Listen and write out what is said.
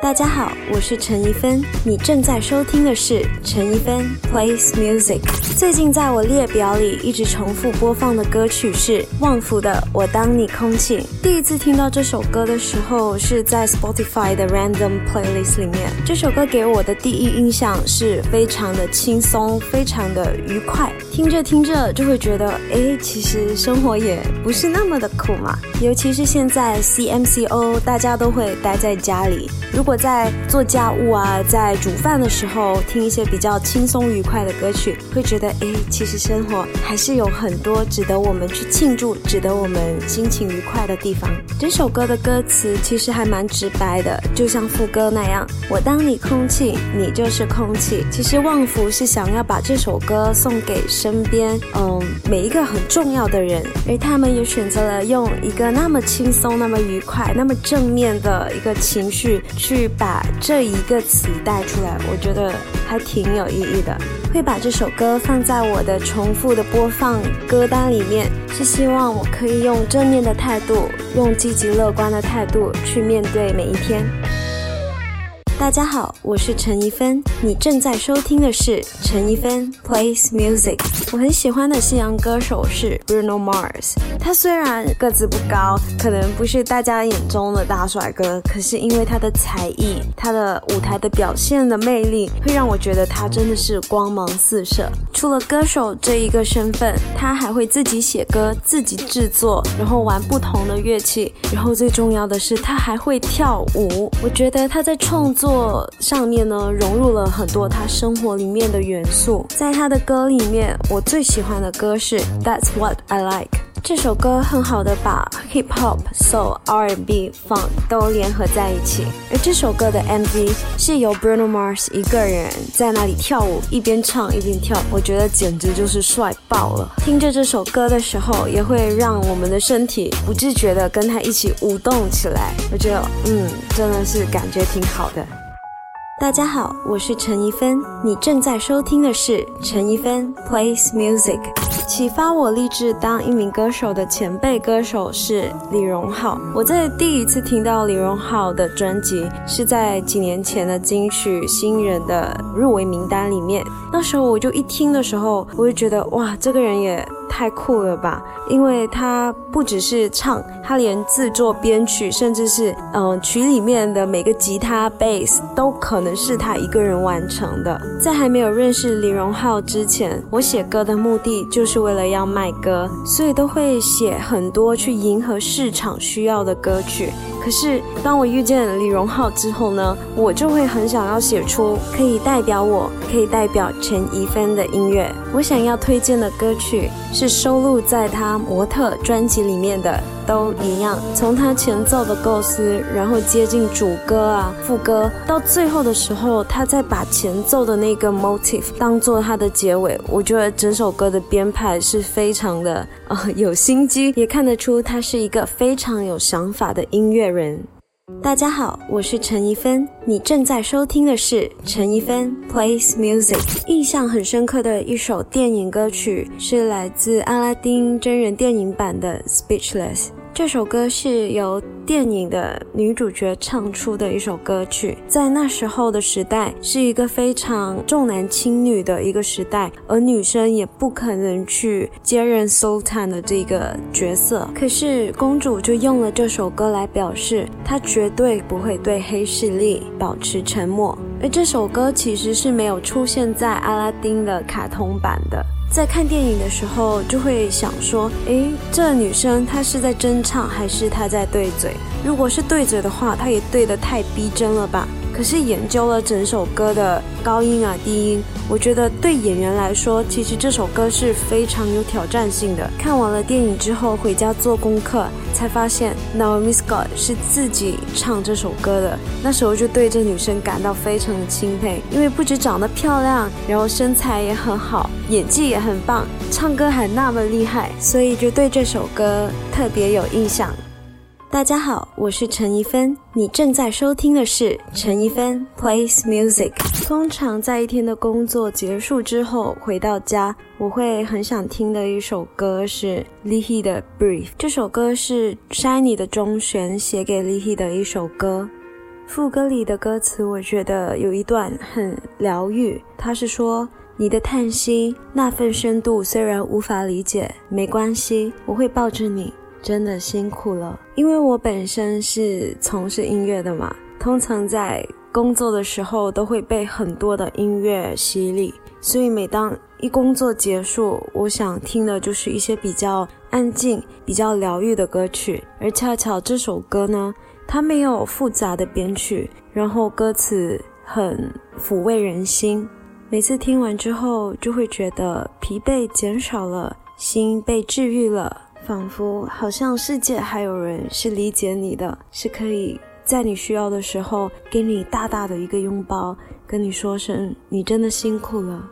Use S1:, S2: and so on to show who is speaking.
S1: 大家好，我是陈怡芬，你正在收听的是陈怡芬 plays music。最近在我列表里一直重复播放的歌曲是旺福的《我当你空气》。第一次听到这首歌的时候是在 Spotify 的 Random Playlist 里面。这首歌给我的第一印象是非常的轻松，非常的愉快。听着听着就会觉得，哎，其实生活也不是那么的苦嘛。尤其是现在 CMCO，大家都会待在家里。如果在做家务啊，在煮饭的时候听一些比较轻松愉快的歌曲，会觉得诶，其实生活还是有很多值得我们去庆祝、值得我们心情愉快的地方。这首歌的歌词其实还蛮直白的，就像副歌那样：“我当你空气，你就是空气。”其实旺福是想要把这首歌送给身边嗯每一个很重要的人，而他们也选择了用一个那么轻松、那么愉快、那么正面的一个情绪。去把这一个词带出来，我觉得还挺有意义的。会把这首歌放在我的重复的播放歌单里面，是希望我可以用正面的态度，用积极乐观的态度去面对每一天。大家好，我是陈怡芬，你正在收听的是陈怡芬 plays music。我很喜欢的西洋歌手是 Bruno Mars。他虽然个子不高，可能不是大家眼中的大帅哥，可是因为他的才艺，他的舞台的表现的魅力，会让我觉得他真的是光芒四射。除了歌手这一个身份，他还会自己写歌、自己制作，然后玩不同的乐器，然后最重要的是他还会跳舞。我觉得他在创作。作上面呢融入了很多他生活里面的元素，在他的歌里面，我最喜欢的歌是 That's What I Like。这首歌很好的把 hip hop、soul、R&B、funk 都联合在一起，而这首歌的 MV 是由 Bruno Mars 一个人在那里跳舞，一边唱一边跳，我觉得简直就是帅爆了。听着这首歌的时候，也会让我们的身体不自觉的跟他一起舞动起来，我觉得嗯，真的是感觉挺好的。大家好，我是陈一芬，你正在收听的是陈一芬 plays music。启发我立志当一名歌手的前辈歌手是李荣浩。我在第一次听到李荣浩的专辑是在几年前的金曲新人的入围名单里面，那时候我就一听的时候，我就觉得哇，这个人也。太酷了吧！因为他不只是唱，他连制作、编曲，甚至是嗯曲里面的每个吉他、bass 都可能是他一个人完成的。在还没有认识李荣浩之前，我写歌的目的就是为了要卖歌，所以都会写很多去迎合市场需要的歌曲。可是当我遇见李荣浩之后呢，我就会很想要写出可以代表我、可以代表陈怡芬的音乐。我想要推荐的歌曲是收录在他《模特》专辑里面的。都一样，从他前奏的构思，然后接近主歌啊、副歌，到最后的时候，他再把前奏的那个 motif 当做他的结尾。我觉得整首歌的编排是非常的 呃有心机，也看得出他是一个非常有想法的音乐人。大家好，我是陈怡芬，你正在收听的是陈怡芬 plays music。印象很深刻的一首电影歌曲是来自阿拉丁真人电影版的 Speechless。这首歌是由电影的女主角唱出的一首歌曲，在那时候的时代是一个非常重男轻女的一个时代，而女生也不可能去接任 Sultan 的这个角色。可是公主就用了这首歌来表示，她绝对不会对黑势力保持沉默。而这首歌其实是没有出现在阿拉丁的卡通版的。在看电影的时候，就会想说：诶，这女生她是在真唱还是她在对嘴？如果是对嘴的话，她也对的太逼真了吧？可是研究了整首歌的高音啊、低音，我觉得对演员来说，其实这首歌是非常有挑战性的。看完了电影之后，回家做功课，才发现 Naomi Scott 是自己唱这首歌的。那时候就对这女生感到非常的钦佩，因为不止长得漂亮，然后身材也很好，演技也很棒，唱歌还那么厉害，所以就对这首歌特别有印象。大家好，我是陈怡芬，你正在收听的是陈怡芬 plays music。通常在一天的工作结束之后回到家，我会很想听的一首歌是 Lihi 的 Brief。这首歌是 Shiny 的中弦写给 Lihi 的一首歌。副歌里的歌词，我觉得有一段很疗愈。他是说：“你的叹息那份深度，虽然无法理解，没关系，我会抱着你。真的辛苦了，因为我本身是从事音乐的嘛，通常在工作的时候都会被很多的音乐洗礼，所以每当一工作结束，我想听的就是一些比较安静、比较疗愈的歌曲。而恰巧这首歌呢。”它没有复杂的编曲，然后歌词很抚慰人心。每次听完之后，就会觉得疲惫减少了，心被治愈了，仿佛好像世界还有人是理解你的，是可以在你需要的时候给你大大的一个拥抱，跟你说声你真的辛苦了。